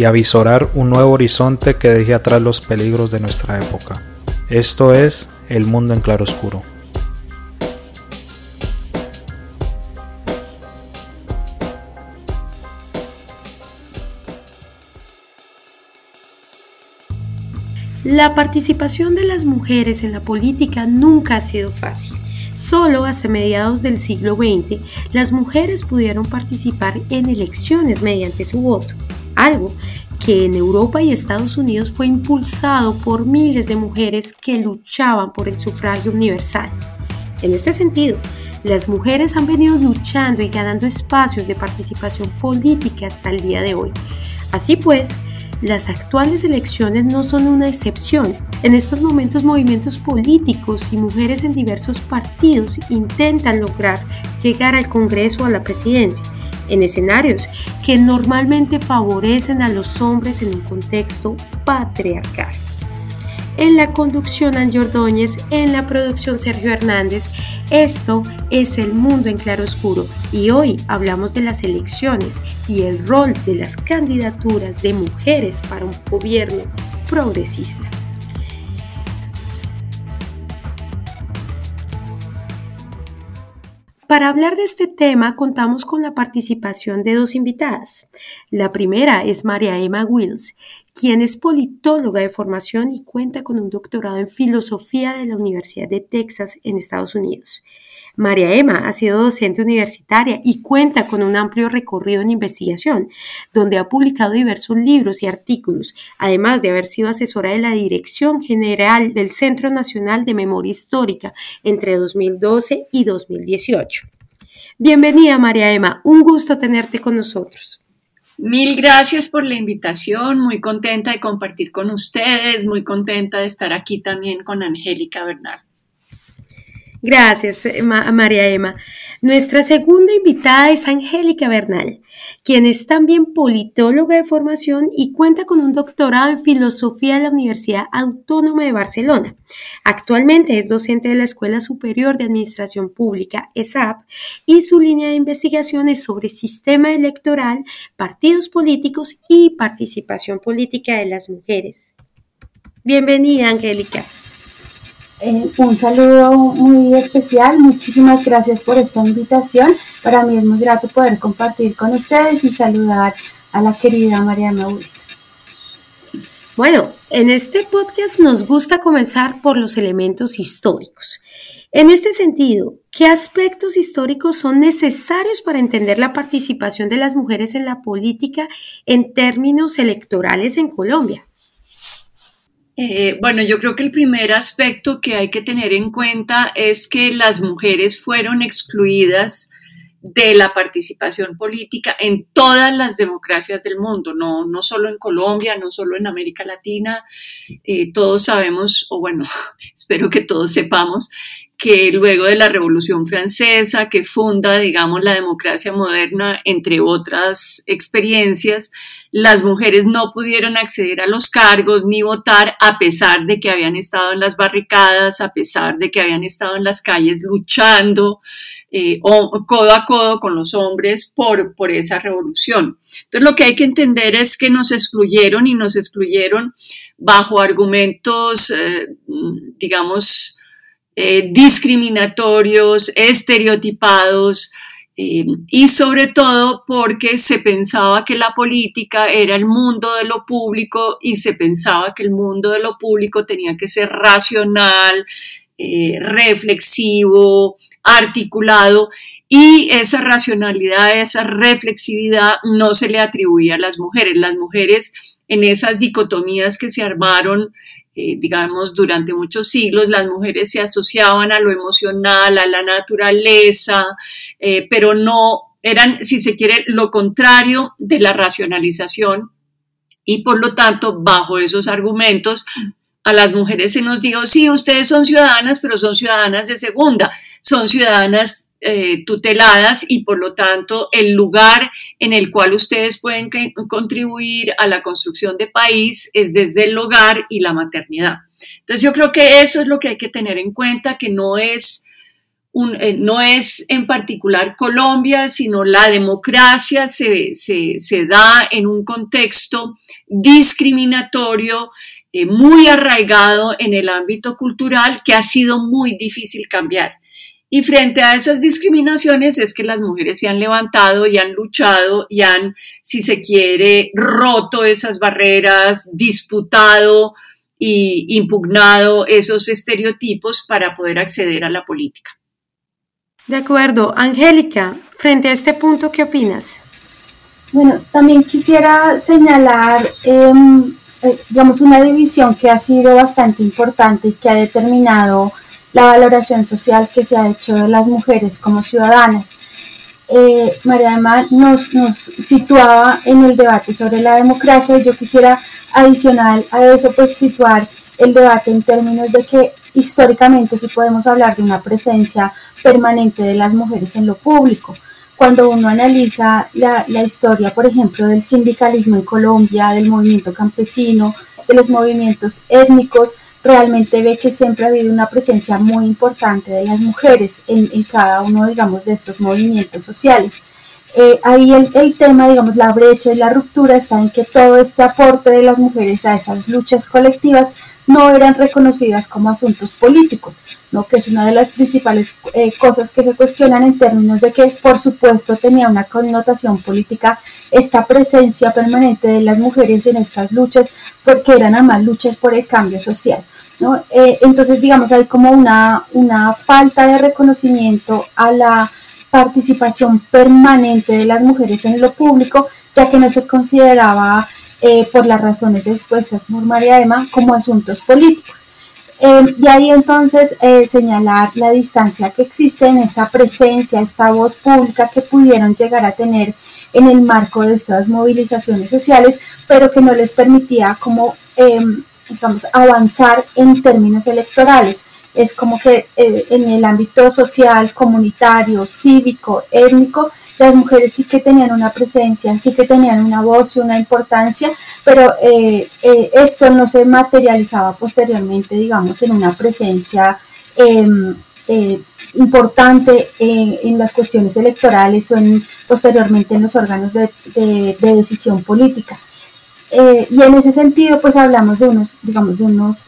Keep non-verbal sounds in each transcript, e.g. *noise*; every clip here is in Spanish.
y avisorar un nuevo horizonte que deje atrás los peligros de nuestra época. Esto es El Mundo en Claroscuro. La participación de las mujeres en la política nunca ha sido fácil. Solo hasta mediados del siglo XX las mujeres pudieron participar en elecciones mediante su voto, algo que en Europa y Estados Unidos fue impulsado por miles de mujeres que luchaban por el sufragio universal. En este sentido, las mujeres han venido luchando y ganando espacios de participación política hasta el día de hoy. Así pues, las actuales elecciones no son una excepción. En estos momentos movimientos políticos y mujeres en diversos partidos intentan lograr llegar al Congreso o a la presidencia en escenarios que normalmente favorecen a los hombres en un contexto patriarcal. En la conducción Angie Ordóñez, en la producción Sergio Hernández. Esto es El Mundo en Claroscuro y hoy hablamos de las elecciones y el rol de las candidaturas de mujeres para un gobierno progresista. Para hablar de este tema contamos con la participación de dos invitadas. La primera es María Emma Wills, quien es politóloga de formación y cuenta con un doctorado en filosofía de la Universidad de Texas en Estados Unidos. María Emma ha sido docente universitaria y cuenta con un amplio recorrido en investigación, donde ha publicado diversos libros y artículos, además de haber sido asesora de la Dirección General del Centro Nacional de Memoria Histórica entre 2012 y 2018. Bienvenida María Emma, un gusto tenerte con nosotros. Mil gracias por la invitación, muy contenta de compartir con ustedes, muy contenta de estar aquí también con Angélica Bernal. Gracias, eh, María Emma. Nuestra segunda invitada es Angélica Bernal, quien es también politóloga de formación y cuenta con un doctorado en filosofía de la Universidad Autónoma de Barcelona. Actualmente es docente de la Escuela Superior de Administración Pública, ESAP, y su línea de investigación es sobre sistema electoral, partidos políticos y participación política de las mujeres. Bienvenida, Angélica. Eh, un saludo muy especial, muchísimas gracias por esta invitación. Para mí es muy grato poder compartir con ustedes y saludar a la querida María Maús. Bueno, en este podcast nos gusta comenzar por los elementos históricos. En este sentido, ¿qué aspectos históricos son necesarios para entender la participación de las mujeres en la política en términos electorales en Colombia? Eh, bueno, yo creo que el primer aspecto que hay que tener en cuenta es que las mujeres fueron excluidas de la participación política en todas las democracias del mundo, no, no solo en Colombia, no solo en América Latina. Eh, todos sabemos, o bueno, *laughs* espero que todos sepamos, que luego de la Revolución Francesa, que funda, digamos, la democracia moderna, entre otras experiencias, las mujeres no pudieron acceder a los cargos ni votar a pesar de que habían estado en las barricadas, a pesar de que habían estado en las calles luchando eh, codo a codo con los hombres por, por esa revolución. Entonces lo que hay que entender es que nos excluyeron y nos excluyeron bajo argumentos, eh, digamos, eh, discriminatorios, estereotipados, eh, y sobre todo porque se pensaba que la política era el mundo de lo público y se pensaba que el mundo de lo público tenía que ser racional, eh, reflexivo, articulado y esa racionalidad, esa reflexividad no se le atribuía a las mujeres. Las mujeres en esas dicotomías que se armaron eh, digamos, durante muchos siglos las mujeres se asociaban a lo emocional, a la naturaleza, eh, pero no eran, si se quiere, lo contrario de la racionalización. Y por lo tanto, bajo esos argumentos, a las mujeres se nos dijo, sí, ustedes son ciudadanas, pero son ciudadanas de segunda, son ciudadanas eh, tuteladas y por lo tanto el lugar en el cual ustedes pueden contribuir a la construcción de país es desde el hogar y la maternidad. Entonces yo creo que eso es lo que hay que tener en cuenta, que no es... Un, eh, no es en particular Colombia, sino la democracia se, se, se da en un contexto discriminatorio eh, muy arraigado en el ámbito cultural que ha sido muy difícil cambiar. Y frente a esas discriminaciones es que las mujeres se han levantado y han luchado y han, si se quiere, roto esas barreras, disputado y impugnado esos estereotipos para poder acceder a la política. De acuerdo. Angélica, frente a este punto, ¿qué opinas? Bueno, también quisiera señalar em, eh, digamos, una división que ha sido bastante importante y que ha determinado la valoración social que se ha hecho de las mujeres como ciudadanas. Eh, María Emma nos, nos, situaba en el debate sobre la democracia y yo quisiera adicional a eso pues situar el debate en términos de que históricamente sí podemos hablar de una presencia permanente de las mujeres en lo público cuando uno analiza la, historia, por ejemplo, del sindicalismo en Colombia, del movimiento campesino, de los movimientos étnicos, realmente ve que siempre ha habido una presencia muy importante de las mujeres en, cada uno, digamos, de estos movimientos sociales. Eh, ahí el, el, tema, digamos, la brecha y la ruptura está en que todo este aporte de las mujeres a esas luchas colectivas no eran reconocidas como asuntos políticos, ¿no? que es una de las principales eh, cosas que se cuestionan en términos de que, por supuesto, tenía una connotación política esta presencia permanente de las mujeres en estas luchas, porque eran además luchas por el cambio social. ¿no? Eh, entonces, digamos, hay como una, una falta de reconocimiento a la participación permanente de las mujeres en lo público, ya que no se consideraba, eh, por las razones expuestas por María Emma, como asuntos políticos. Eh, y ahí entonces eh, señalar la distancia que existe en esta presencia, esta voz pública que pudieron llegar a tener en el marco de estas movilizaciones sociales, pero que no les permitía como, em, digamos, avanzar en términos electorales es como que eh, en el ámbito social, comunitario, cívico, étnico, las mujeres sí que tenían una presencia, sí que tenían una voz y una importancia, pero eh, eh, esto no se materializaba posteriormente, digamos, en una presencia em, importante en las cuestiones electorales o en, posteriormente en los órganos de, de decisión política. y en ese sentido, pues hablamos de unos, digamos, de unos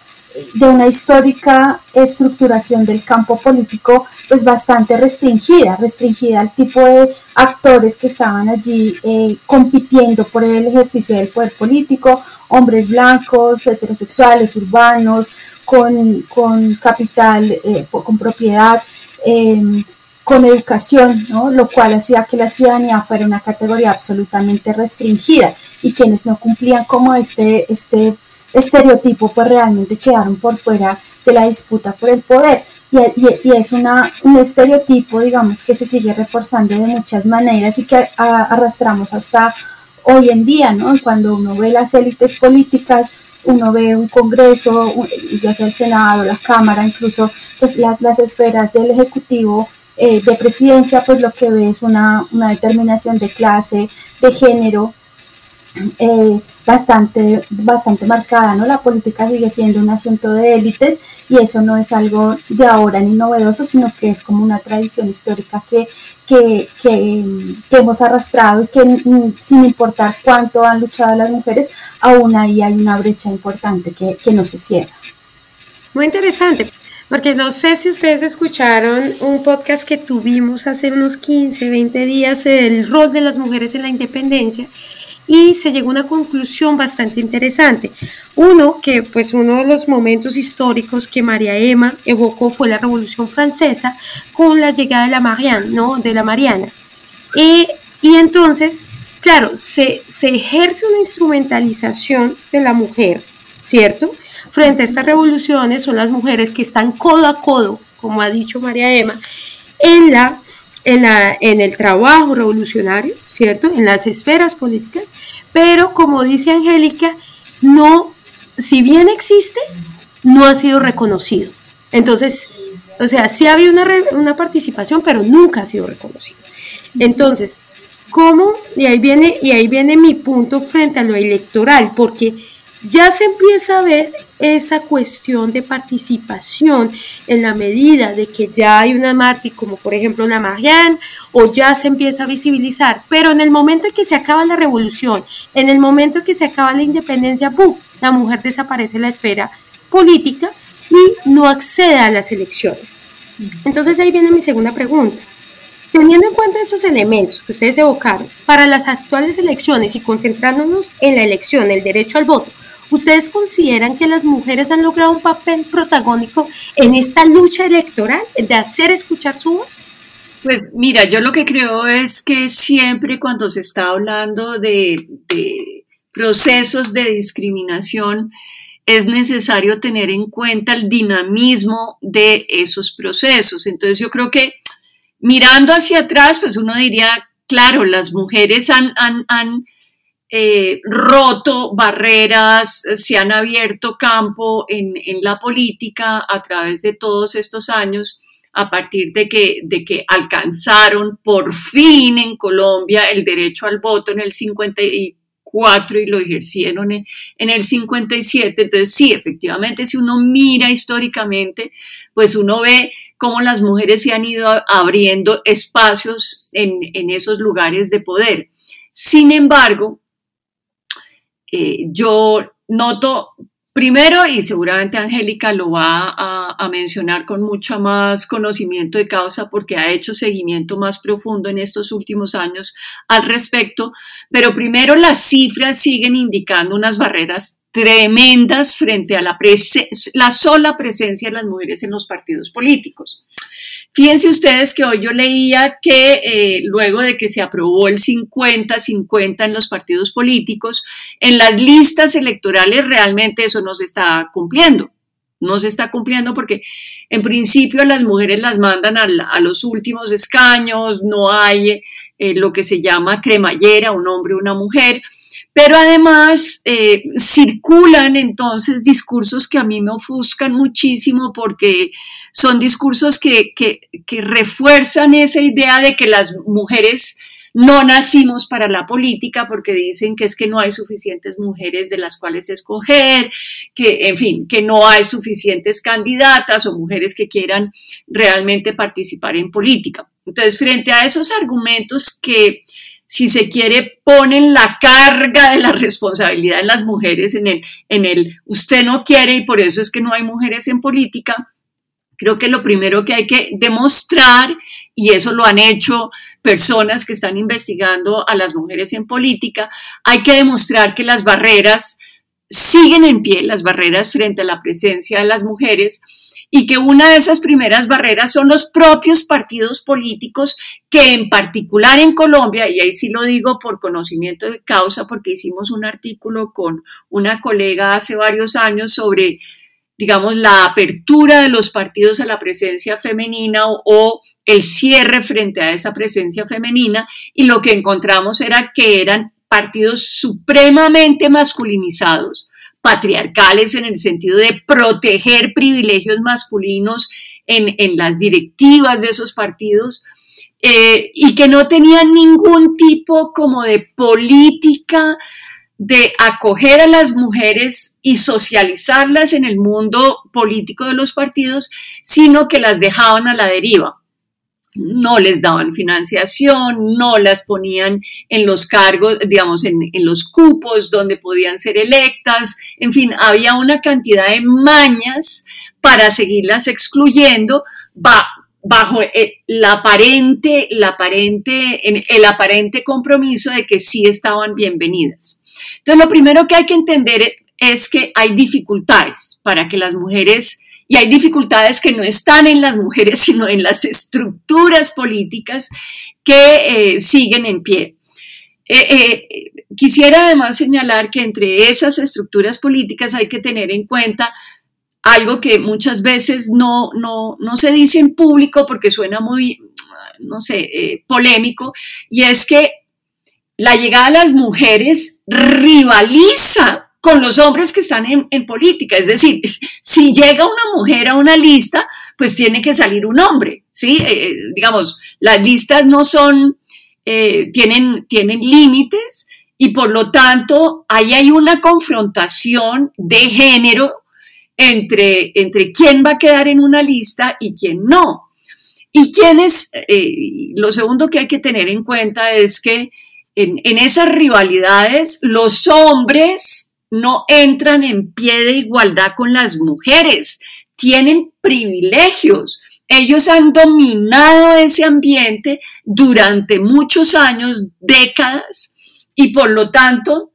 de una histórica estructuración del campo político pues bastante restringida, restringida al tipo de actores que estaban allí eh, compitiendo por el ejercicio del poder político, hombres blancos, heterosexuales, urbanos, con, capital, eh, con propiedad, em, con educación, lo cual hacía que la ciudadanía fuera una categoría absolutamente restringida y quienes no cumplían como este, este estereotipo pues realmente quedaron por fuera de la disputa por el poder y, y, es una, un estereotipo digamos que se sigue reforzando de muchas maneras y que arrastramos hasta hoy en día, ¿no? Cuando uno ve las élites políticas, uno ve un Congreso, ya sea el Senado, la Cámara, incluso pues las esferas del Ejecutivo eh, de presidencia, pues lo que ve es una, una determinación de clase, de género, eh, bastante, bastante marcada, ¿no? La política sigue siendo un asunto de élites y eso no es algo de ahora ni novedoso, sino que es como una tradición histórica que, que, hemos arrastrado y que mm, sin importar cuánto han luchado las mujeres, aún ahí hay una brecha importante que, que no se cierra. Muy interesante. Porque no sé si ustedes escucharon un podcast que tuvimos hace unos 15, 20 días, el rol de las mujeres en la independencia y se llegó a una conclusión bastante interesante. Uno, que pues uno de los momentos históricos que María Emma evocó fue la Revolución Francesa con la llegada de la Mariana, ¿no? De la Mariana. y entonces, claro, se, se ejerce una instrumentalización de la mujer, ¿cierto? Frente a estas revoluciones son las mujeres que están codo a codo, como ha dicho María Emma, en la en, la, en el trabajo revolucionario, ¿cierto? En las esferas políticas, pero como dice Angélica, no, si bien existe, no ha sido reconocido. Entonces, o sea, sí había una, una participación, pero nunca ha sido reconocido. Entonces, ¿cómo? Y ahí viene, y ahí viene mi punto frente a lo electoral, porque ya se empieza a ver esa cuestión de participación en la medida de que ya hay una mártir como por ejemplo la Marianne o ya se empieza a visibilizar, pero en el momento en que se acaba la revolución, en el momento en que se acaba la independencia, ¡pum! la mujer desaparece de la esfera política y no accede a las elecciones. Entonces ahí viene mi segunda pregunta. Teniendo en cuenta estos elementos que ustedes evocaron, para las actuales elecciones y concentrándonos en la elección, el derecho al voto, ¿Ustedes consideran que las mujeres han logrado un papel protagónico en esta lucha electoral de hacer escuchar su voz? Pues mira, yo lo que creo es que siempre cuando se está hablando de, procesos de discriminación, es necesario tener en cuenta el dinamismo de esos procesos. Entonces yo creo que mirando hacia atrás, pues uno diría, claro, las mujeres han, eh, roto barreras, se han abierto campo en, la política a través de todos estos años, a partir de que, de que alcanzaron por fin en Colombia el derecho al voto en el 54 y lo ejercieron en, en el 57. Entonces, sí, efectivamente, si uno mira históricamente, pues uno ve cómo las mujeres se han ido abriendo espacios en, en esos lugares de poder. Sin embargo, eh, yo noto primero, y seguramente Angélica lo va a, mencionar con mucho más conocimiento de causa porque ha hecho seguimiento más profundo en estos últimos años al respecto, pero primero las cifras siguen indicando unas barreras tremendas frente a la sola presencia de las mujeres en los partidos políticos. Fíjense ustedes que hoy yo leía que eh, luego de que se aprobó el 50-50 en los partidos políticos, en las listas electorales realmente eso no se está cumpliendo. No se está cumpliendo porque en principio las mujeres las mandan a, los últimos escaños, no hay eh, lo que se llama cremallera, un hombre una mujer. Pero además eh, circulan entonces discursos que a mí me ofuscan muchísimo porque son discursos que, refuerzan esa idea de que las mujeres no nacimos para la política porque dicen que es que no hay suficientes mujeres de las cuales escoger, que, en fin, que no hay suficientes candidatas o mujeres que quieran realmente participar en política. Entonces, frente a esos argumentos que, si se quiere, ponen la carga de la responsabilidad en las mujeres en el, en el usted no quiere y por eso es que no hay mujeres en política, Creo que lo primero que hay que demostrar, y eso lo han hecho personas que están investigando a las mujeres en política, hay que demostrar que las barreras siguen en pie, las barreras frente a la presencia de las mujeres, y que una de esas primeras barreras son los propios partidos políticos que en particular en Colombia, y ahí sí lo digo por conocimiento de causa, porque hicimos un artículo con una colega hace varios años sobre digamos, la apertura de los partidos a la presencia femenina o, el cierre frente a esa presencia femenina y lo que encontramos era que eran partidos supremamente masculinizados, patriarcales en el sentido de proteger privilegios masculinos en, las directivas de esos partidos eh, y que no tenían ningún tipo como de política de acoger a las mujeres y socializarlas en el mundo político de los partidos, sino que las dejaban a la deriva. No les daban financiación, no las ponían en los cargos, digamos, en, los cupos donde podían ser electas, en fin, había una cantidad de mañas para seguirlas excluyendo bajo el, aparente, el aparente, el aparente compromiso de que sí estaban bienvenidas. Entonces, lo primero que hay que entender es que hay dificultades para que las mujeres, y hay dificultades que no están en las mujeres, *laughs* sino en las estructuras políticas que eh, siguen en pie. Eh, eh, quisiera además señalar que entre esas estructuras políticas hay que tener en cuenta algo que muchas veces no, no, no se dice en público porque suena muy, no sé, polémico, y es que la llegada de las mujeres rivaliza con los hombres que están en, política. Es decir, si llega una mujer a una lista, pues tiene que salir un hombre, ¿sí? Eh, eh, digamos, las listas no son, tienen, tienen límites y por lo tanto ahí hay una confrontación de género entre, entre quién va a quedar en una lista y quién no. Y quiénes, eh, lo segundo que hay que tener en cuenta es que en esas rivalidades los hombres no entran en pie de igualdad con las mujeres, tienen privilegios. Ellos han dominado ese ambiente durante muchos años, décadas, y por lo tanto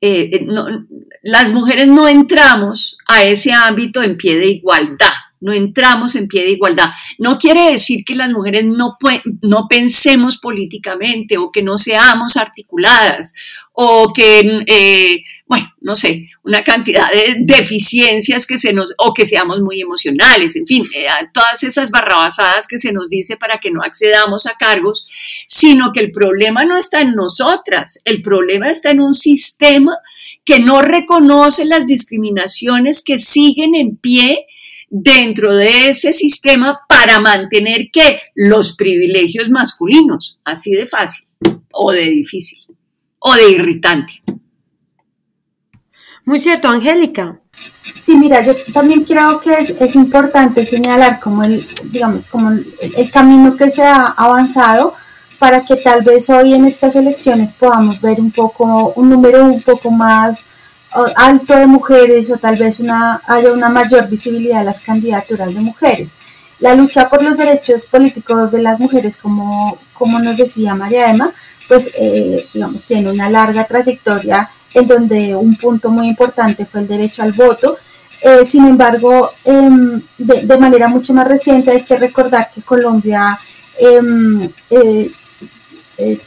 eh, eh, las mujeres no entramos a ese ámbito en pie de igualdad no entramos en pie de igualdad. No quiere decir que las mujeres no, no pensemos políticamente o que no seamos articuladas o que, eh, bueno, no sé, una cantidad de deficiencias que se nos, o que seamos muy emocionales, en fin, eh, todas esas barrabasadas que se nos dice para que no accedamos a cargos, sino que el problema no está en nosotras, el problema está en un sistema que no reconoce las discriminaciones que siguen en pie dentro de ese sistema para mantener que los privilegios masculinos, así de fácil o de difícil o de irritante. Muy cierto, Angélica. Sí, mira, yo también creo que es, importante señalar como el, digamos, como el, camino que se ha avanzado para que tal vez hoy en estas elecciones podamos ver un poco, un número un poco más alto de mujeres o tal vez una, haya una mayor visibilidad de las candidaturas de mujeres. La lucha por los derechos políticos de las mujeres, como, como nos decía María Emma, pues eh, digamos tiene una larga trayectoria en donde un punto muy importante fue el derecho al voto. Eh, sin embargo, em, de, manera mucho más reciente hay que recordar que Colombia em, eh,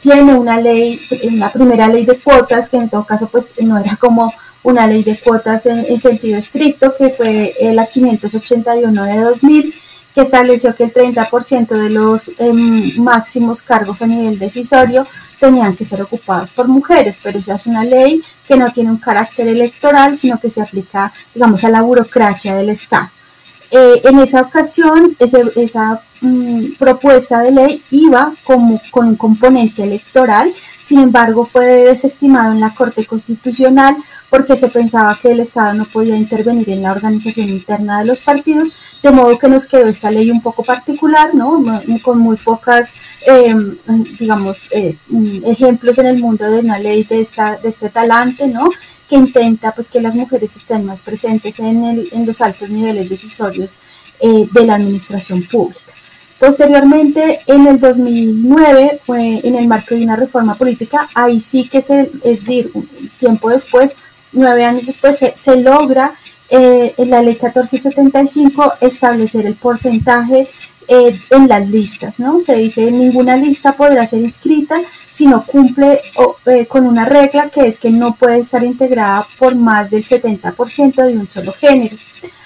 tiene una ley, la primera ley de cuotas, que en todo caso pues no era como una ley de cuotas en, sentido estricto, que fue la 581 de 2000, que estableció que el 30% de los em, máximos cargos a nivel decisorio tenían que ser ocupados por mujeres, pero esa es una ley que no tiene un carácter electoral, sino que se aplica, digamos, a la burocracia del Estado. Eh, en esa ocasión, esa mm, propuesta de ley iba como, con un componente electoral, sin embargo fue desestimado en la Corte Constitucional porque se pensaba que el Estado no podía intervenir en la organización interna de los partidos, de modo que nos quedó esta ley un poco particular, ¿no? con muy pocas, em, digamos, eh, mm, ejemplos en el mundo de una ley de, este talante, ¿no? que intenta pues, que las mujeres estén más presentes en los altos niveles decisorios eh, de la administración pública. Posteriormente, en el 2009, fue en el marco de una reforma política, ahí sí que se, es decir, tiempo después, nueve años después, se, logra eh, en la ley 1475 establecer el porcentaje eh, en las listas, ¿no? Se dice ninguna lista podrá ser inscrita si no cumple eh, con una regla que es que no puede estar integrada por más del 70% de un solo género.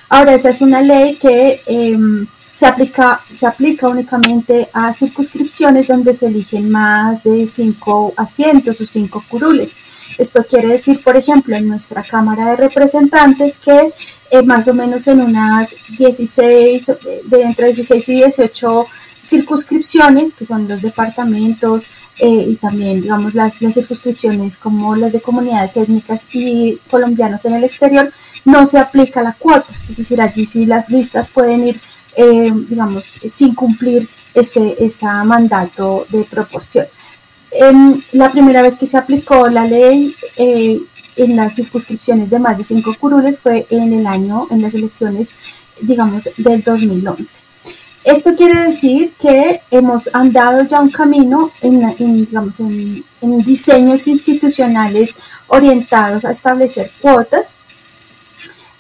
Ahora, esa es una ley que em, se, aplica, se aplica únicamente a circunscripciones donde se eligen más de cinco asientos o cinco curules. Esto quiere decir, por ejemplo, en nuestra Cámara de Representantes que eh, más o menos en unas 16, de entre 16 y 18 circunscripciones, que son los departamentos eh, y también, digamos, las, las, circunscripciones como las de comunidades étnicas y colombianos en el exterior, no se aplica la cuota. Es decir, allí sí las listas pueden ir, eh, digamos, sin cumplir este, este mandato de proporción. la primera vez que se aplicó la ley, en las circunscripciones de más de cinco curules fue en el año, en las elecciones, digamos, del 2011. Esto quiere decir que hemos andado ya un camino en, digamos, en, diseños institucionales orientados a establecer cuotas.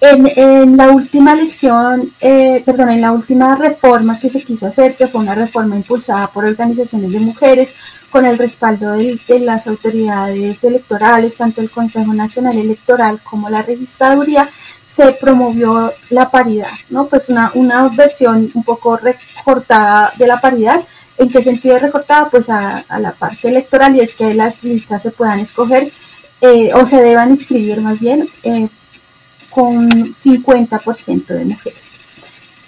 En, la última elección, eh, perdón, en la última reforma que se quiso hacer, que fue una reforma impulsada por organizaciones de mujeres con el respaldo de, las autoridades electorales, tanto el Consejo Nacional Electoral como la Registraduría, se promovió la paridad, ¿no? Pues una, versión un poco recortada de la paridad. ¿En qué sentido recortada? Pues a, la parte electoral y es que las listas se puedan escoger eh, o se deban inscribir más bien eh, con 50% de mujeres.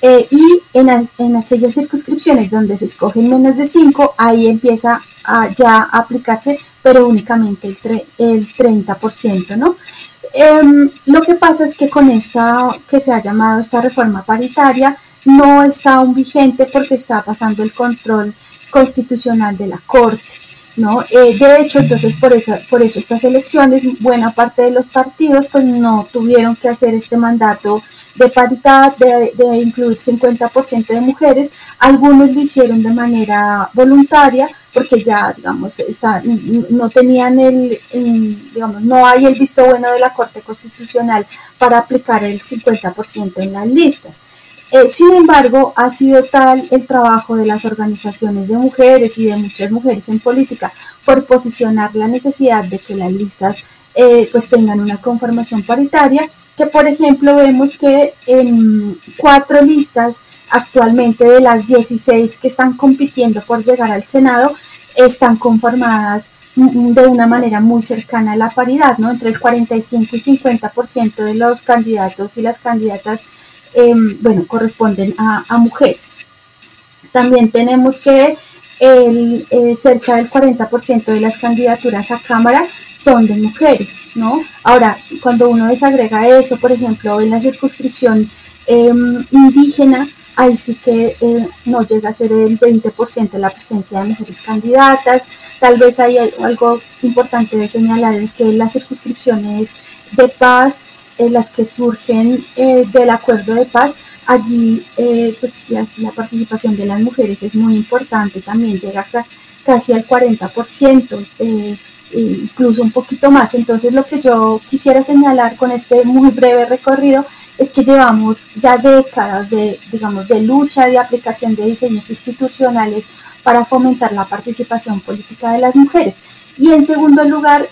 Eh, y en, en, aquellas circunscripciones donde se escogen menos de 5, ahí empieza a ya aplicarse, pero únicamente el, el 30%, ¿no? Em, lo que pasa es que con esta, que se ha llamado esta reforma paritaria, no está aún vigente porque está pasando el control constitucional de la Corte. ¿No? Eh, de hecho, entonces por, esa, por eso estas elecciones, buena parte de los partidos pues no tuvieron que hacer este mandato de paridad, de, de incluir 50% de mujeres, algunos lo hicieron de manera voluntaria porque ya, digamos, está, no tenían el, digamos, no hay el visto bueno de la Corte Constitucional para aplicar el 50% en las listas. Eh, sin embargo, ha sido tal el trabajo de las organizaciones de mujeres y de muchas mujeres en política por posicionar la necesidad de que las listas eh, pues tengan una conformación paritaria, que por ejemplo vemos que en cuatro listas actualmente de las 16 que están compitiendo por llegar al Senado, están conformadas de una manera muy cercana a la paridad, ¿no? Entre el 45 y 50% de los candidatos y las candidatas Em, bueno, corresponden a, mujeres. También tenemos que el, eh, cerca del 40% de las candidaturas a Cámara son de mujeres, ¿no? Ahora, cuando uno desagrega eso, por ejemplo, en la circunscripción em, indígena, ahí sí que eh, no llega a ser el 20% de la presencia de mujeres candidatas. Tal vez hay algo importante de señalar, es que las circunscripciones de paz eh, las que surgen eh, del acuerdo de paz, allí eh, pues la participación de las mujeres es muy importante, también llega casi al 40%, incluso un poquito más. Entonces lo que yo quisiera señalar con este muy breve recorrido es que llevamos ya décadas de, digamos, de lucha, de aplicación de diseños institucionales para fomentar la participación política de las mujeres. Y en segundo lugar,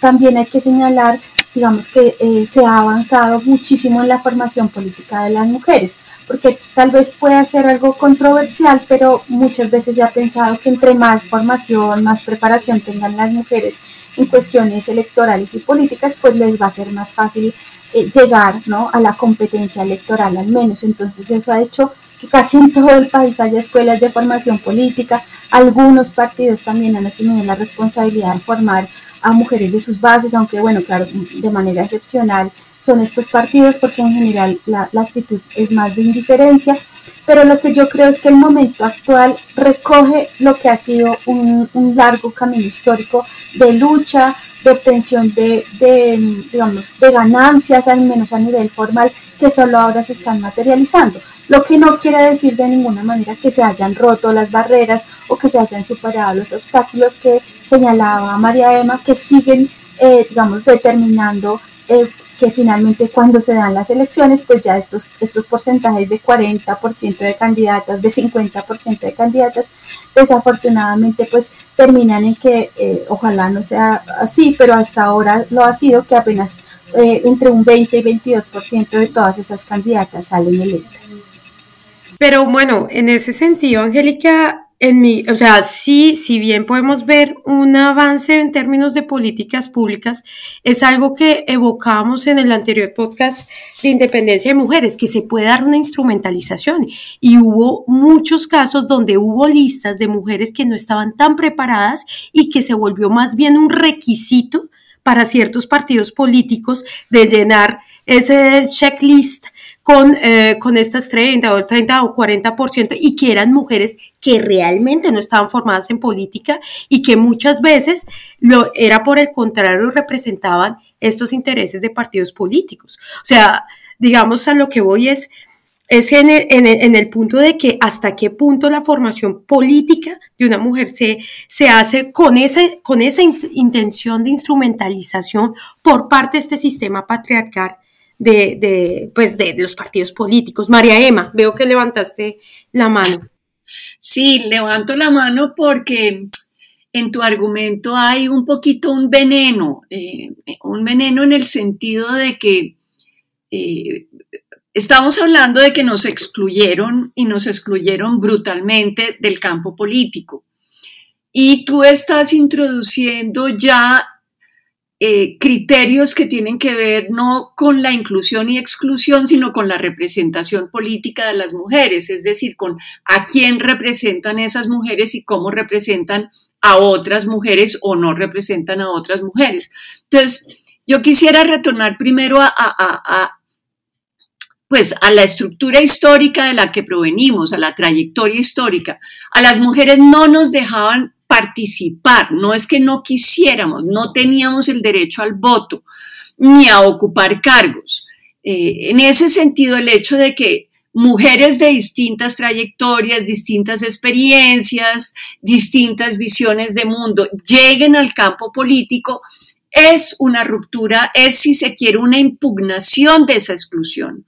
también hay que señalar digamos que eh, se ha avanzado muchísimo en la formación política de las mujeres, porque tal vez pueda ser algo controversial, pero muchas veces se ha pensado que entre más formación, más preparación tengan las mujeres en cuestiones electorales y políticas, pues les va a ser más fácil eh, llegar ¿no? a la competencia electoral al menos. Entonces eso ha hecho que casi en todo el país haya escuelas de formación política. Algunos partidos también han asumido la responsabilidad de formar a mujeres de sus bases, aunque bueno, claro, de manera excepcional son estos partidos porque en general la, actitud es más de indiferencia, pero lo que yo creo es que el momento actual recoge lo que ha sido un, largo camino histórico de lucha, de obtención de, de, digamos, de ganancias, al menos a nivel formal, que solo ahora se están materializando. Lo que no quiere decir de ninguna manera que se hayan roto las barreras o que se hayan superado los obstáculos que señalaba María Emma, que siguen, eh, digamos, determinando eh, que finalmente cuando se dan las elecciones, pues ya estos, estos porcentajes de 40% de candidatas, de 50% de candidatas, desafortunadamente pues terminan en que eh, ojalá no sea así, pero hasta ahora lo ha sido que apenas entre un 20 y 22% de todas esas candidatas salen electas. Pero bueno, en ese sentido, Angélica, en mi, o sea, sí, si bien podemos ver un avance en términos de políticas públicas, es algo que evocábamos en el anterior podcast de independencia de mujeres, que se puede dar una instrumentalización. Y hubo muchos casos donde hubo listas de mujeres que no estaban tan preparadas y que se volvió más bien un requisito para ciertos partidos políticos de llenar ese checklist con, eh, con estas 30 o 30 o 40% y que eran mujeres que realmente no estaban formadas en política y que muchas veces lo era por el contrario representaban estos intereses de partidos políticos. O sea, digamos a lo que voy es, es en el, en, el, punto de que hasta qué punto la formación política de una mujer se, se hace con, ese, con esa intención de instrumentalización por parte de este sistema patriarcal de, pues de los partidos políticos. María Emma, veo que levantaste la mano. Sí, levanto la mano porque en tu argumento hay un poquito un veneno, eh, un veneno en el sentido de que eh, estamos hablando de que nos excluyeron y nos excluyeron brutalmente del campo político. Y tú estás introduciendo ya eh, criterios que tienen que ver no con la inclusión y exclusión, sino con la representación política de las mujeres, es decir, con a quién representan esas mujeres y cómo representan a otras mujeres o no representan a otras mujeres. Entonces, yo quisiera retornar primero a, pues a la estructura histórica de la que provenimos, a la trayectoria histórica. A las mujeres no nos dejaban participar, no es que no quisiéramos, no teníamos el derecho al voto ni a ocupar cargos. Eh, en ese sentido, el hecho de que mujeres de distintas trayectorias, distintas experiencias, distintas visiones de mundo lleguen al campo político, es una ruptura, es si se quiere una impugnación de esa exclusión.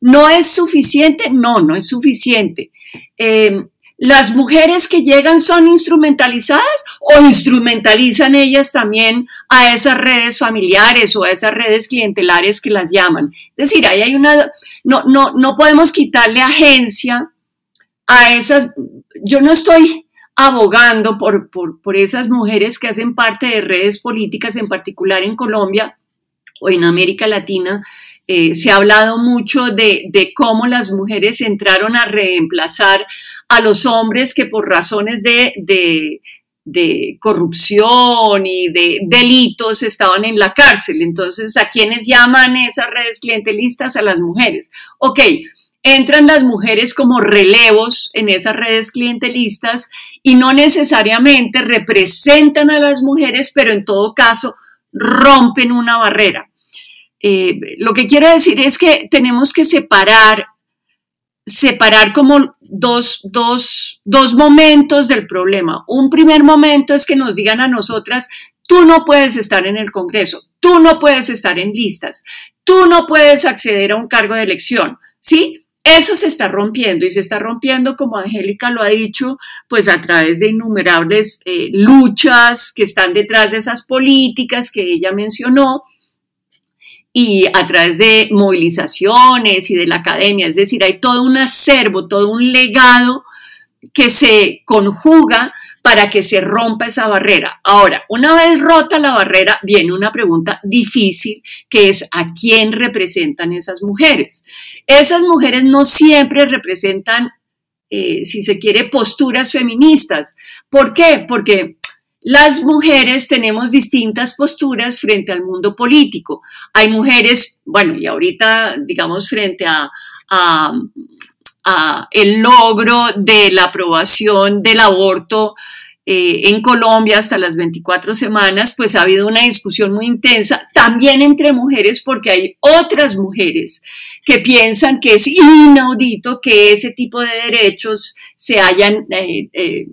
¿No es suficiente? No, no es suficiente. Eh, las mujeres que llegan son instrumentalizadas o instrumentalizan ellas también a esas redes familiares o a esas redes clientelares que las llaman. Es decir, ahí hay una, no, no, no podemos quitarle agencia a esas, yo no estoy abogando por, por, esas mujeres que hacen parte de redes políticas, en particular en Colombia o en América Latina, eh, se ha hablado mucho de, de, cómo las mujeres entraron a reemplazar a los hombres que por razones de, de, corrupción y de delitos estaban en la cárcel. Entonces, ¿a quiénes llaman esas redes clientelistas? A las mujeres. Ok, entran las mujeres como relevos en esas redes clientelistas y no necesariamente representan a las mujeres, pero en todo caso rompen una barrera. Eh, lo que quiero decir es que tenemos que separar separar como dos, dos, dos momentos del problema. Un primer momento es que nos digan a nosotras, tú no puedes estar en el Congreso, tú no puedes estar en listas, tú no puedes acceder a un cargo de elección, ¿sí? Eso se está rompiendo y se está rompiendo, como Angélica lo ha dicho, pues a través de innumerables eh, luchas que están detrás de esas políticas que ella mencionó, y a través de movilizaciones y de la academia, es decir, hay todo un acervo, todo un legado que se conjuga para que se rompa esa barrera. Ahora, una vez rota la barrera, viene una pregunta difícil que es ¿a quién representan esas mujeres? Esas mujeres no siempre representan, eh, si se quiere, posturas feministas. ¿Por qué? Porque las mujeres tenemos distintas posturas frente al mundo político. Hay mujeres, bueno, y ahorita, digamos, frente a, el logro de la aprobación del aborto eh, en Colombia hasta las 24 semanas, pues ha habido una discusión muy intensa, también entre mujeres, porque hay otras mujeres que piensan que es inaudito que ese tipo de derechos se hayan eh, eh,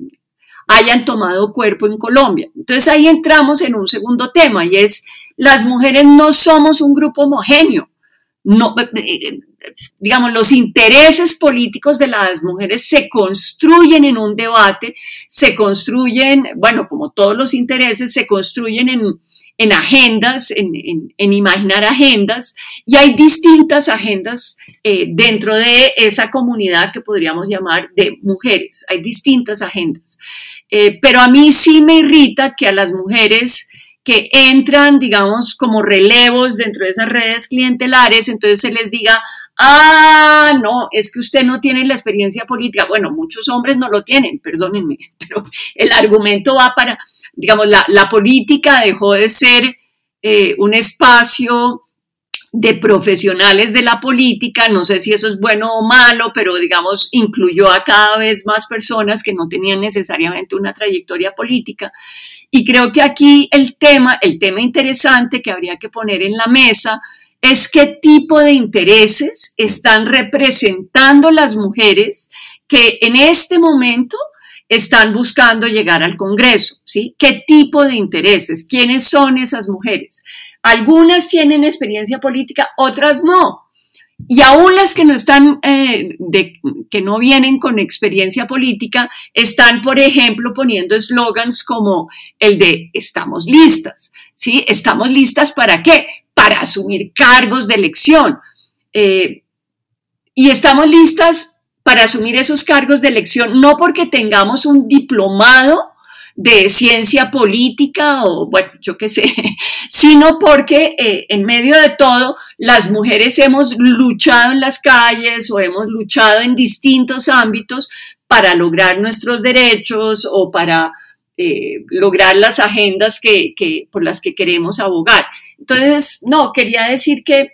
hayan tomado cuerpo en Colombia. Entonces ahí entramos en un segundo tema y es, las mujeres no somos un grupo homogéneo. No, eh, eh, digamos, los intereses políticos de las mujeres se construyen en un debate, se construyen, bueno, como todos los intereses, se construyen en, en agendas, en, imaginar agendas, y hay distintas agendas eh, dentro de esa comunidad que podríamos llamar de mujeres, hay distintas agendas. Eh, pero a mí sí me irrita que a las mujeres que entran, digamos, como relevos dentro de esas redes clientelares, entonces se les diga, ah, no, es que usted no tiene la experiencia política. Bueno, muchos hombres no lo tienen, perdónenme, *laughs* pero el argumento va para, digamos, la, política dejó de ser eh, un espacio de profesionales de la política, no sé si eso es bueno o malo, pero digamos, incluyó a cada vez más personas que no tenían necesariamente una trayectoria política. Y creo que aquí el tema, el tema interesante que habría que poner en la mesa es qué tipo de intereses están representando las mujeres que en este momento están buscando llegar al Congreso, ¿sí? ¿Qué tipo de intereses? ¿Quiénes son esas mujeres? Algunas tienen experiencia política, otras no. Y aún las que no están, eh, que no vienen con experiencia política, están, por ejemplo, poniendo eslogans como el de estamos listas, ¿sí? ¿Estamos listas para qué? Para asumir cargos de elección. Eh, y estamos listas para asumir esos cargos de elección, no porque tengamos un diplomado de ciencia política o, bueno, yo qué sé, *laughs* sino porque eh, en medio de todo las mujeres hemos luchado en las calles o hemos luchado en distintos ámbitos para lograr nuestros derechos o para eh, lograr las agendas que, por las que queremos abogar. Entonces, no, quería decir que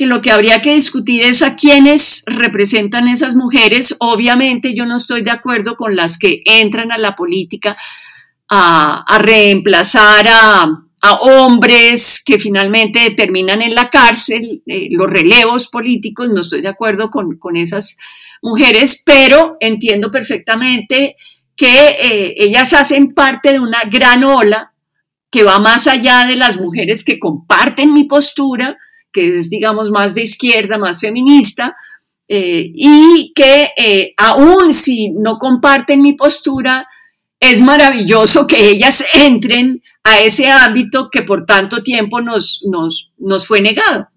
que lo que habría que discutir es a quiénes representan esas mujeres. Obviamente yo no estoy de acuerdo con las que entran a la política a, reemplazar a, hombres que finalmente terminan en la cárcel, eh, los relevos políticos, no estoy de acuerdo con, esas mujeres, pero entiendo perfectamente que eh, ellas hacen parte de una gran ola que va más allá de las mujeres que comparten mi postura, que es, digamos, más de izquierda, más feminista, eh, y que eh, aún si no comparten mi postura, es maravilloso que ellas entren a ese ámbito que por tanto tiempo nos, nos, nos fue negado.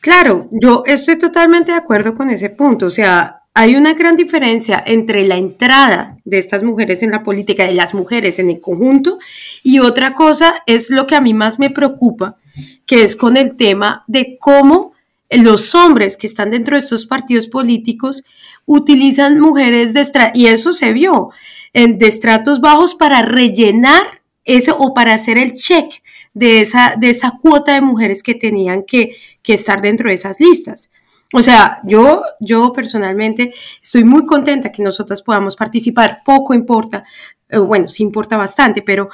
Claro, yo estoy totalmente de acuerdo con ese punto. O sea, hay una gran diferencia entre la entrada de estas mujeres en la política, de las mujeres en el conjunto, y otra cosa es lo que a mí más me preocupa, que es con el tema de cómo los hombres que están dentro de estos partidos políticos utilizan mujeres de y eso se vio, en, de estratos bajos para rellenar eso o para hacer el check de esa, de esa cuota de mujeres que tenían que, que estar dentro de esas listas. O sea, yo, yo personalmente estoy muy contenta que nosotras podamos participar, poco importa, eh, bueno, sí importa bastante, pero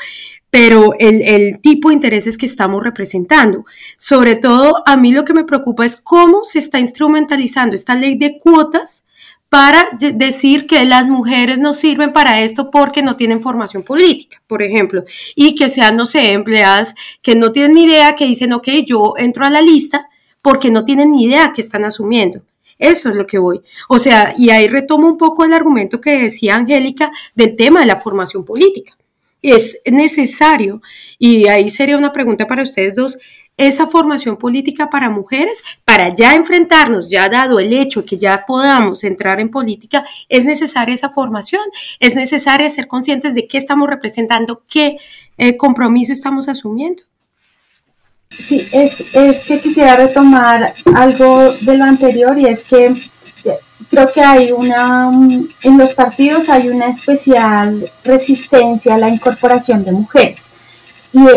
pero el, tipo de intereses que estamos representando. Sobre todo, a mí lo que me preocupa es cómo se está instrumentalizando esta ley de cuotas para decir que las mujeres no sirven para esto porque no tienen formación política, por ejemplo, y que sean, no sé, empleadas que no tienen ni idea, que dicen, ok, yo entro a la lista porque no tienen ni idea que están asumiendo. Eso es lo que voy. O sea, y ahí retomo un poco el argumento que decía Angélica del tema de la formación política es necesario, y ahí sería una pregunta para ustedes dos, esa formación política para mujeres, para ya enfrentarnos, ya dado el hecho que ya podamos entrar en política, es necesaria esa formación, es necesario ser conscientes de qué estamos representando, qué eh, compromiso estamos asumiendo. Sí, es, es que quisiera retomar algo de lo anterior y es que creo que hay una, en los partidos hay una especial resistencia a la incorporación de mujeres.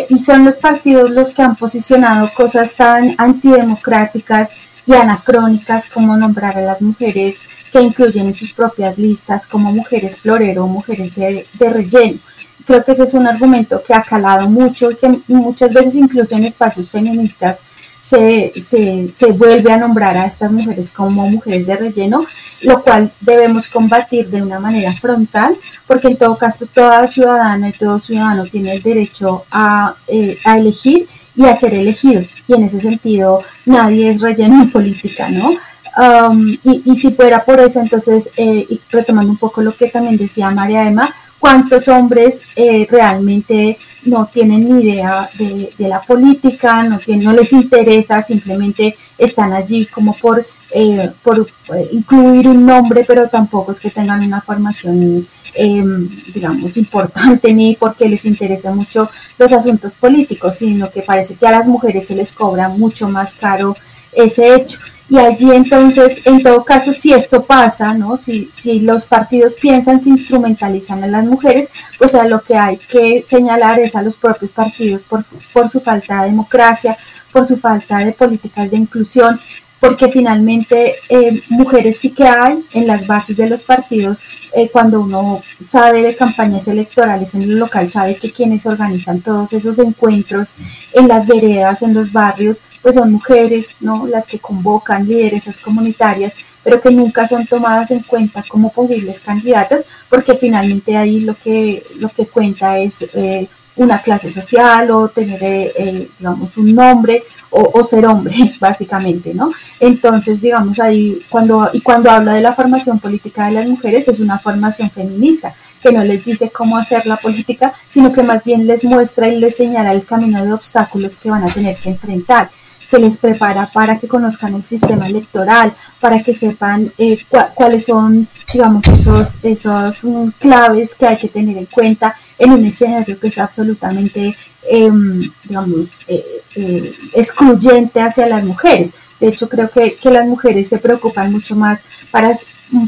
Y, son los partidos los que han posicionado cosas tan antidemocráticas y anacrónicas como nombrar a las mujeres que incluyen en sus propias listas como mujeres florero o mujeres de, de relleno. Creo que ese es un argumento que ha calado mucho y que muchas veces incluso en espacios feministas se, se, vuelve a nombrar a estas mujeres como mujeres de relleno, lo cual debemos combatir de una manera frontal, porque en todo caso toda ciudadana y todo ciudadano tiene el derecho a, eh, elegir y a ser elegido. Y en ese sentido nadie es relleno en política, ¿no? Um, y, si fuera por eso, entonces, eh, retomando un poco lo que también decía María Emma, ¿cuántos hombres eh, realmente no tienen ni idea de, la política, no, tienen, no les interesa, simplemente están allí como por, eh, por incluir un nombre, pero tampoco es que tengan una formación, em, digamos, importante ni porque les interesa mucho los asuntos políticos, sino que parece que a las mujeres se les cobra mucho más caro ese hecho. Y allí entonces, en todo caso, si esto pasa, ¿no? Si, si los partidos piensan que instrumentalizan a las mujeres, pues a lo que hay que señalar es a los propios partidos por, por su falta de democracia, por su falta de políticas de inclusión, porque finalmente eh, mujeres sí que hay en las bases de los partidos, eh, cuando uno sabe de campañas electorales en el local, sabe que quienes organizan todos esos encuentros en las veredas, en los barrios, pues son mujeres, ¿no? Las que convocan lideresas comunitarias, pero que nunca son tomadas en cuenta como posibles candidatas, porque finalmente ahí lo que, lo que cuenta es eh, una clase social o tener, eh, eh, digamos, un nombre o, ser hombre, *laughs* básicamente, ¿no? Entonces, digamos, ahí, cuando, y cuando habla de la formación política de las mujeres, es una formación feminista, que no les dice cómo hacer la política, sino que más bien les muestra y les señala el camino de obstáculos que van a tener que enfrentar se les prepara para que conozcan el sistema electoral, para que sepan eh, cuáles son, digamos, esos, esos mm, claves que hay que tener en cuenta en un escenario que es absolutamente, em, digamos, eh, eh, excluyente hacia las mujeres. De hecho, creo que, que, las mujeres se preocupan mucho más para,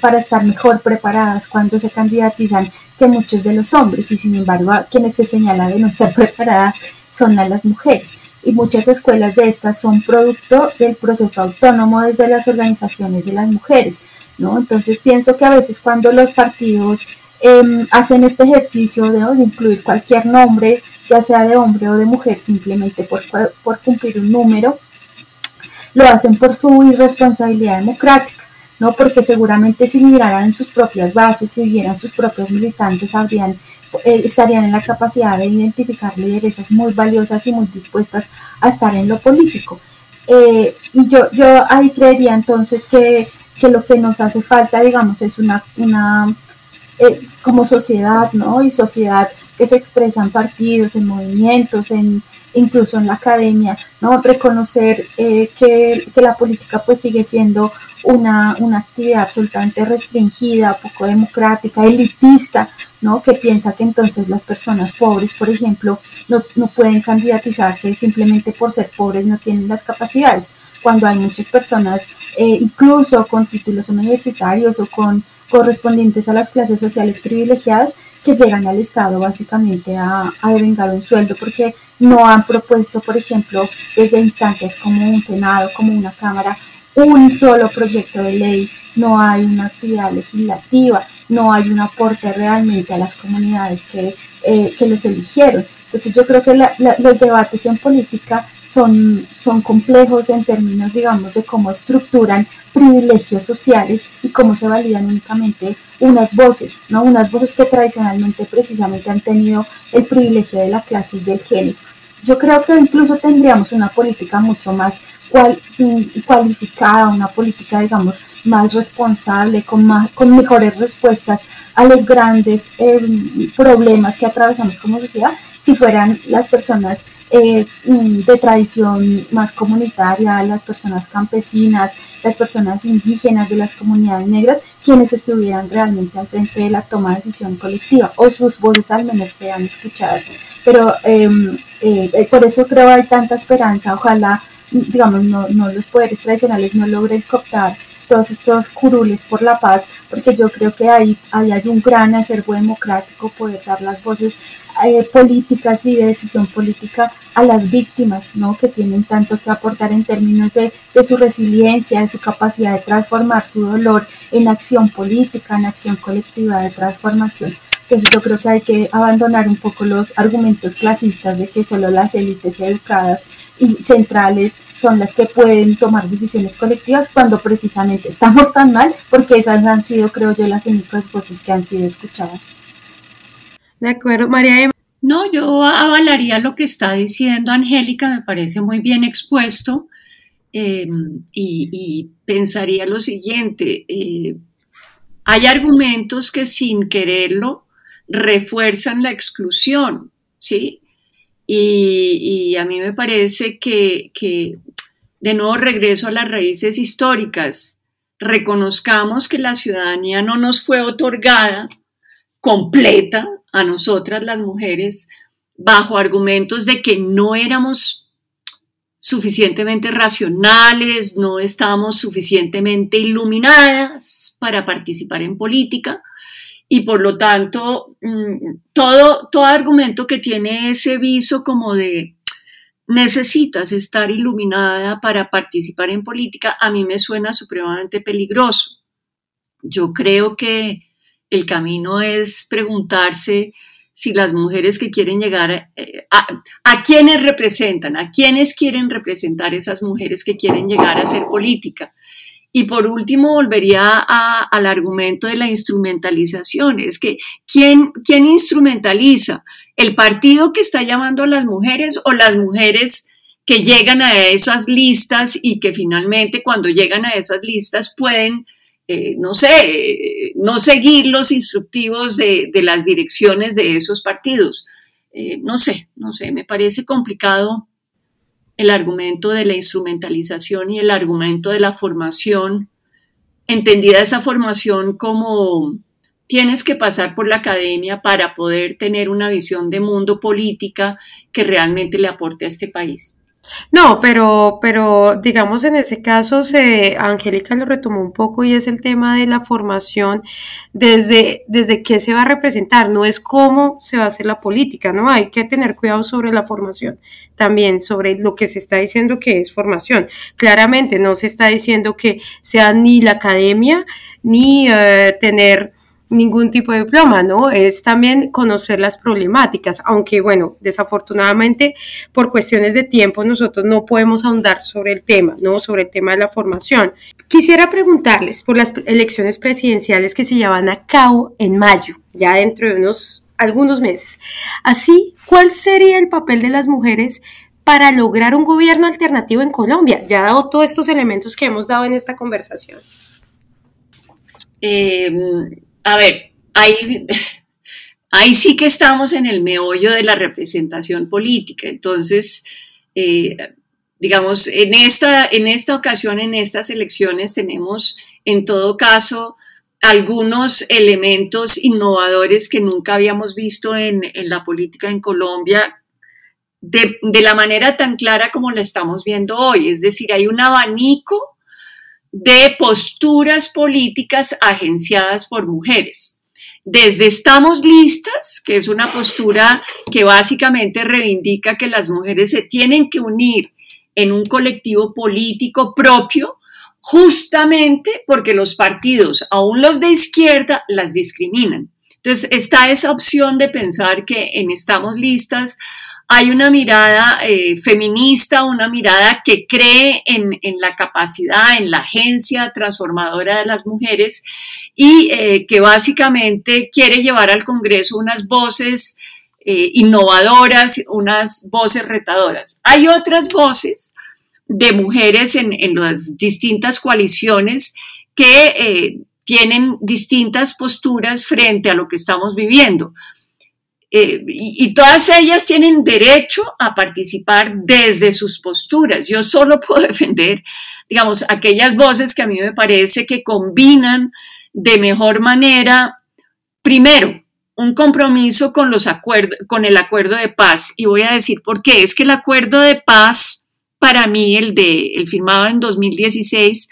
para estar mejor preparadas cuando se candidatizan que muchos de los hombres y sin embargo a quienes se señala de no estar *laughs* preparadas son a las mujeres y muchas escuelas de estas son producto del proceso autónomo desde las organizaciones de las mujeres, ¿no? Entonces pienso que a veces cuando los partidos em, hacen este ejercicio de, incluir cualquier nombre, ya sea de hombre o de mujer, simplemente por, cumplir un número, lo hacen por su irresponsabilidad democrática. ¿no? Porque seguramente si miraran en sus propias bases, si vieran sus propios militantes, habrían, estarían en la capacidad de identificar lideresas muy valiosas y muy dispuestas a estar en lo político. Eh, y yo, yo ahí creería entonces que, que, lo que nos hace falta, digamos, es una, una eh, como sociedad, ¿no? Y sociedad que se expresa en partidos, en movimientos, en, incluso en la academia, ¿no? Reconocer que, que, la política pues sigue siendo una, una, actividad absolutamente restringida, poco democrática, elitista, ¿no? que piensa que entonces las personas pobres, por ejemplo, no, no, pueden candidatizarse simplemente por ser pobres, no tienen las capacidades, cuando hay muchas personas, eh, incluso con títulos universitarios o con correspondientes a las clases sociales privilegiadas, que llegan al Estado básicamente a, a devengar un sueldo porque no han propuesto, por ejemplo, desde instancias como un Senado, como una Cámara, un solo proyecto de ley, no hay una actividad legislativa, no hay un aporte realmente a las comunidades que, eh, que los eligieron. Entonces yo creo que los debates en política son, son complejos en términos, digamos, de cómo estructuran privilegios sociales y cómo se validan únicamente unas voces, ¿no? Unas voces que tradicionalmente precisamente han tenido el privilegio de la clase y del género. Yo creo que incluso tendríamos una política mucho más mm, cualificada, una política, digamos, más responsable, con, más, con mejores respuestas a los grandes em, problemas que atravesamos como sociedad, si fueran las personas eh, mm, de tradición más comunitaria, las personas campesinas, las personas indígenas de las comunidades negras, quienes estuvieran realmente al frente de la toma de decisión colectiva o sus voces al menos fueran escuchadas. Pero em, eh, eh, por eso creo hay tanta esperanza, ojalá, digamos, no, no los poderes tradicionales no logren cooptar todos estos curules por la paz, porque yo creo que ahí, ahí hay un gran acervo democrático poder dar las voces eh, políticas y de decisión política a las víctimas, ¿no? que tienen tanto que aportar en términos de, de su resiliencia, de su capacidad de transformar su dolor en acción política, en acción colectiva de transformación. Entonces yo creo que hay que abandonar un poco los argumentos clasistas de que solo las élites educadas y centrales son las que pueden tomar decisiones colectivas cuando precisamente estamos tan mal porque esas han sido, creo yo, las únicas voces que han sido escuchadas. De acuerdo, María No, yo avalaría lo que está diciendo Angélica, me parece muy bien expuesto em, y, pensaría lo siguiente, eh, hay argumentos que sin quererlo refuerzan la exclusión, ¿sí? Y, a mí me parece que, que, de nuevo regreso a las raíces históricas, reconozcamos que la ciudadanía no nos fue otorgada completa a nosotras las mujeres bajo argumentos de que no éramos suficientemente racionales, no estábamos suficientemente iluminadas para participar en política y por lo tanto mm, todo, todo argumento que tiene ese viso como de, necesitas estar iluminada para participar en política, a mí me suena supremamente peligroso. Yo creo que el camino es preguntarse si las mujeres que quieren llegar eh, a, a, quiénes representan, a quiénes quieren representar esas mujeres que quieren llegar a hacer política. Y por último, volvería al argumento de la instrumentalización. Es que, ¿quién, ¿quién instrumentaliza? ¿El partido que está llamando a las mujeres o las mujeres que llegan a esas listas y que finalmente cuando llegan a esas listas pueden eh, no sé, no seguir los instructivos de, las direcciones de esos partidos. Eh, no sé, no sé, me parece complicado el argumento de la instrumentalización y el argumento de la formación, entendida esa formación como tienes que pasar por la academia para poder tener una visión de mundo política que realmente le aporte a este país. No, pero, pero digamos en ese caso, se, Angélica lo retomó un poco y es el tema de la formación desde, desde qué se va a representar, no es cómo se va a hacer la política, ¿no? Hay que tener cuidado sobre la formación, también sobre lo que se está diciendo que es formación. Claramente no se está diciendo que sea ni la academia ni eh, tener ningún tipo de diploma, ¿no? Es también conocer las problemáticas, aunque bueno, desafortunadamente por cuestiones de tiempo nosotros no podemos ahondar sobre el tema, ¿no? Sobre el tema de la formación. Quisiera preguntarles por las elecciones presidenciales que se llevan a cabo en mayo, ya dentro de unos algunos meses. Así, ¿cuál sería el papel de las mujeres para lograr un gobierno alternativo en Colombia? Ya dado todos estos elementos que hemos dado en esta conversación. Eh, a ver, ahí, *laughs* ahí sí que estamos en el meollo de la representación política. Entonces, eh, digamos, en esta, en esta ocasión, en estas elecciones, tenemos en todo caso algunos elementos innovadores que nunca habíamos visto en, la política en Colombia de, de, la manera tan clara como la estamos viendo hoy. Es decir, hay un abanico de posturas políticas agenciadas por mujeres. Desde Estamos Listas, que es una postura que básicamente reivindica que las mujeres se tienen que unir en un colectivo político propio, justamente porque los partidos, aún los de izquierda, las discriminan. Entonces está esa opción de pensar que en Estamos Listas hay una mirada eh, feminista, una mirada que cree en, la capacidad, en la agencia transformadora de las mujeres y eh, que básicamente quiere llevar al Congreso unas voces eh, innovadoras, unas voces retadoras. Hay otras voces de mujeres en, en las distintas coaliciones que tienen distintas posturas frente a lo que estamos viviendo. Eh, y, todas ellas tienen derecho a participar desde sus posturas. Yo solo *laughs* puedo defender, digamos, aquellas voces que a mí me parece que combinan de mejor manera, primero, un compromiso con, los con el acuerdo de paz. Y voy a decir por qué. Es que el acuerdo de paz, para mí, el, de, el firmado en 2016,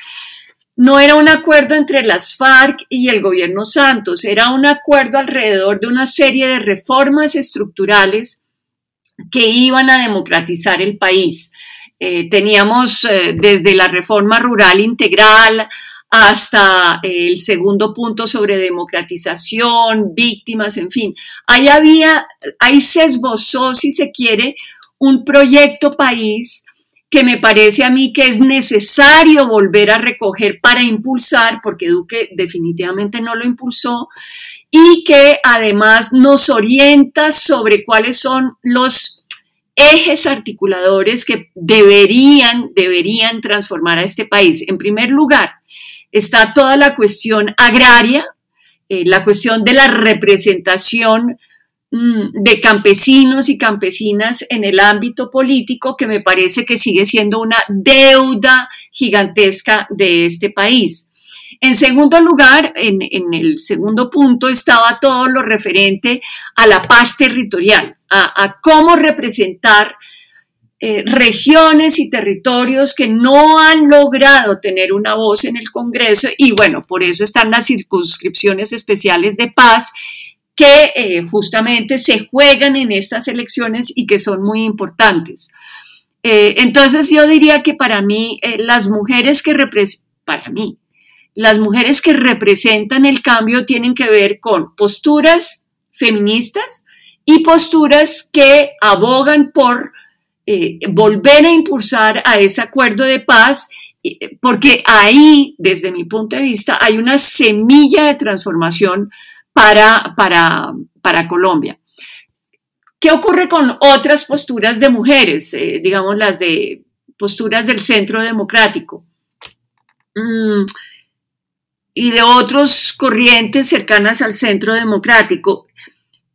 no era un acuerdo entre las FARC y el gobierno Santos, era un acuerdo alrededor de una serie de reformas estructurales que iban a democratizar el país. Eh, teníamos eh, desde la reforma rural integral hasta eh, el segundo punto sobre democratización, víctimas, en fin. Ahí había, ahí se esbozó, si se quiere, un proyecto país que me parece a mí que es necesario volver a recoger para impulsar, porque Duque definitivamente no lo impulsó, y que además nos orienta sobre cuáles son los ejes articuladores que deberían, deberían transformar a este país. En primer lugar, está toda la cuestión agraria, eh, la cuestión de la representación de campesinos y campesinas en el ámbito político que me parece que sigue siendo una deuda gigantesca de este país. En segundo lugar, en, el segundo punto estaba todo lo referente a la paz territorial, a, cómo representar eh, regiones y territorios que no han logrado tener una voz en el Congreso y bueno, por eso están las circunscripciones especiales de paz que eh, justamente se juegan en estas elecciones y que son muy importantes. Eh, entonces yo diría que para mí, eh, las mujeres que para mí, las mujeres que representan el cambio tienen que ver con posturas feministas y posturas que abogan por volver a impulsar a ese acuerdo de paz, porque ahí, desde mi punto de vista, hay una semilla de transformación para, para, para Colombia. ¿Qué ocurre con otras posturas de mujeres, eh, digamos las de posturas del centro democrático? Mm, y de otras corrientes cercanas al centro democrático.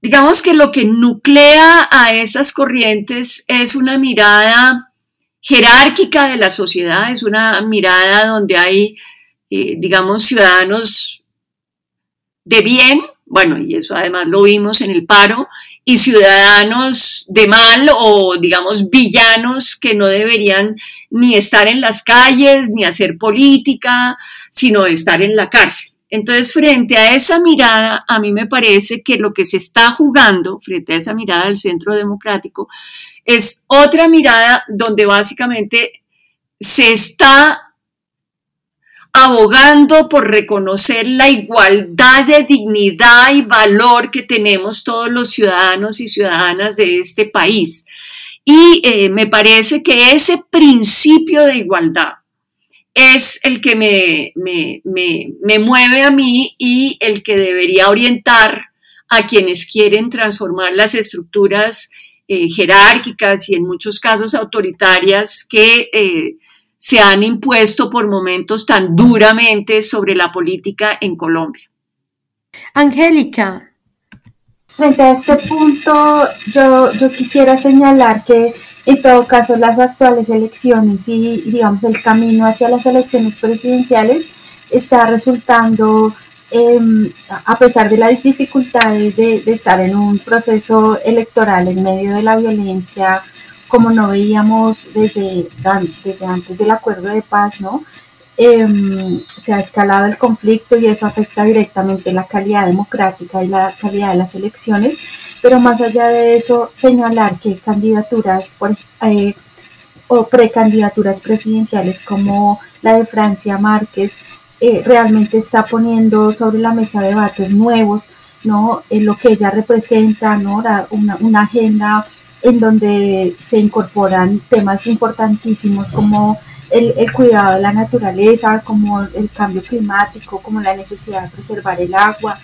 Digamos que lo que nuclea a esas corrientes es una mirada jerárquica de la sociedad, es una mirada donde hay, eh, digamos, ciudadanos de bien, bueno, y eso además lo vimos en el paro, y ciudadanos de mal o digamos villanos que no deberían ni estar en las calles ni hacer política, sino estar en la cárcel. Entonces, frente a esa mirada, a mí me parece que lo que se está jugando, frente a esa mirada del centro democrático, es otra mirada donde básicamente se está abogando por reconocer la igualdad de dignidad y valor que tenemos todos los ciudadanos y ciudadanas de este país. Y eh, me parece que ese principio de igualdad es el que me, me, mueve a mí y el que debería orientar a quienes quieren transformar las estructuras eh, jerárquicas y en muchos casos autoritarias que eh, se han impuesto por momentos tan duramente sobre la política en Colombia. Angélica. Frente a este punto, yo, yo quisiera señalar que en todo caso las actuales elecciones y digamos el camino hacia las elecciones presidenciales está resultando, em, a pesar de las dificultades de, de, estar en un proceso electoral en medio de la violencia como no veíamos desde, desde antes del acuerdo de paz, ¿no? Em, se ha escalado el conflicto y eso afecta directamente la calidad democrática y la calidad de las elecciones, pero más allá de eso, señalar que candidaturas eh, o precandidaturas presidenciales como la de Francia Márquez eh, realmente está poniendo sobre la mesa debates nuevos, ¿no? En lo que ella representa, ¿no? Una agenda en donde se incorporan temas importantísimos como el, cuidado de la naturaleza, como el cambio climático, como la necesidad de preservar el agua,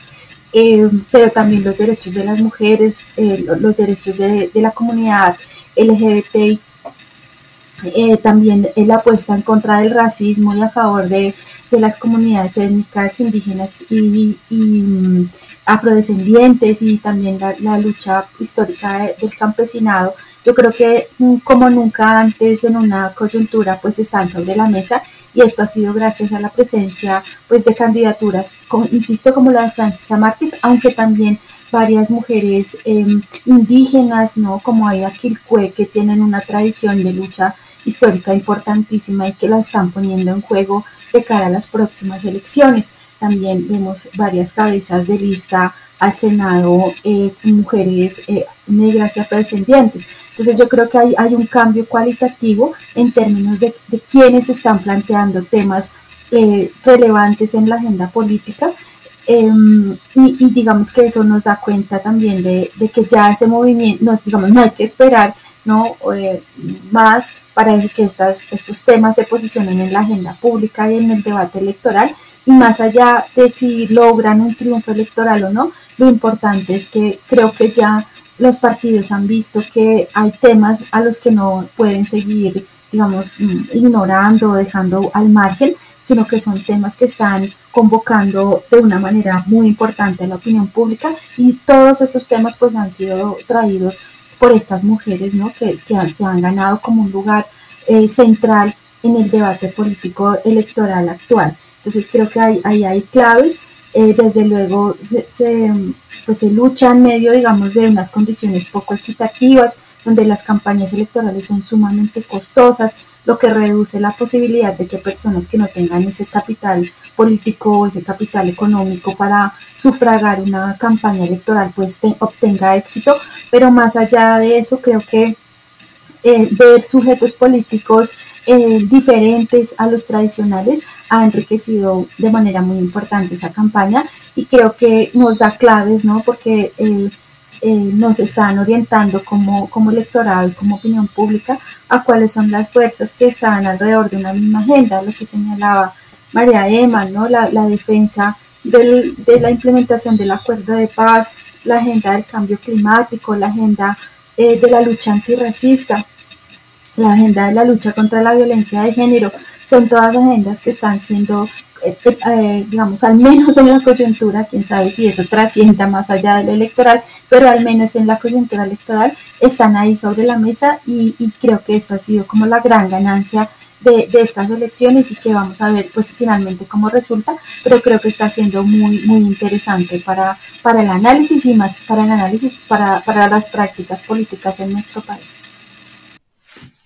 eh, pero también los derechos de las mujeres, eh, los derechos de, la comunidad LGBTI, eh, también la apuesta en contra del racismo y a favor de, las comunidades étnicas indígenas y, mm, afrodescendientes y también la, lucha histórica del campesinado, yo creo que mm, como nunca antes en una coyuntura pues están sobre la mesa y esto ha sido gracias a la presencia pues de candidaturas, insisto como la de Francia Márquez, aunque también varias mujeres em, indígenas, ¿no? Como Aida Quilcue, que tienen una tradición de lucha histórica importantísima y que la están poniendo en juego de cara a las próximas elecciones. También vemos varias cabezas de lista al Senado, eh, mujeres eh, negras y afrodescendientes. Entonces yo creo que hay, hay un cambio cualitativo en términos de, de quienes están planteando temas eh, relevantes en la agenda política em, y, digamos que eso nos da cuenta también de, que ya ese movimiento, no, digamos, no hay que esperar ¿no? más para que estas, estos temas se posicionen en la agenda pública y en el debate electoral. Y más allá de si logran un triunfo electoral o no, lo importante es que creo que ya los partidos han visto que hay temas a los que no pueden seguir, digamos, mm, ignorando o dejando al margen, sino que son temas que están convocando de una manera muy importante a la opinión pública y todos esos temas pues han sido traídos por estas mujeres, ¿no? Que, se han ganado como un lugar eh, central en el debate político electoral actual. Entonces creo que ahí hay, hay, claves. Eh, desde luego se, pues se lucha en medio, digamos, de unas condiciones poco equitativas, donde las campañas electorales son sumamente costosas, lo que reduce la posibilidad de que personas que no tengan ese capital político o ese capital económico para sufragar una campaña electoral pues obtenga éxito, pero más allá de eso creo que eh, ver sujetos políticos eh, diferentes a los tradicionales ha enriquecido de manera muy importante esa campaña y creo que nos da claves, ¿no? Porque eh, nos están orientando como, como electorado y como opinión pública a cuáles son las fuerzas que están alrededor de una misma agenda, lo que señalaba María Emma, ¿no? La, la defensa del, de la implementación del acuerdo de paz, la agenda del cambio climático, la agenda eh, de la lucha antirracista, la agenda de la lucha contra la violencia de género, son todas agendas que están siendo, eh, eh, digamos, al menos en la coyuntura, quién sabe si eso trascienda más allá de lo electoral, pero al menos en la coyuntura electoral están ahí sobre la mesa y, y creo que eso ha sido como la gran ganancia de, estas elecciones y que vamos a ver pues finalmente cómo resulta, pero creo que está siendo muy, muy interesante para, para el análisis y más para el análisis para, para las prácticas políticas en nuestro país.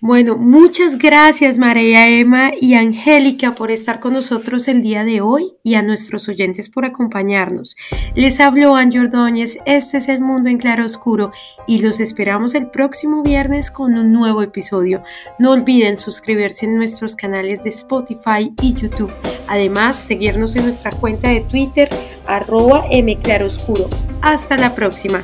Bueno, muchas gracias María Emma y Angélica por estar con nosotros el día de hoy y a nuestros oyentes por acompañarnos. Les habló Angie Ordóñez, este es el mundo en claro oscuro y los esperamos el próximo viernes con un nuevo episodio. No olviden suscribirse en nuestros canales de Spotify y YouTube. Además, seguirnos en nuestra cuenta de Twitter arroba mclaroscuro. Hasta la próxima.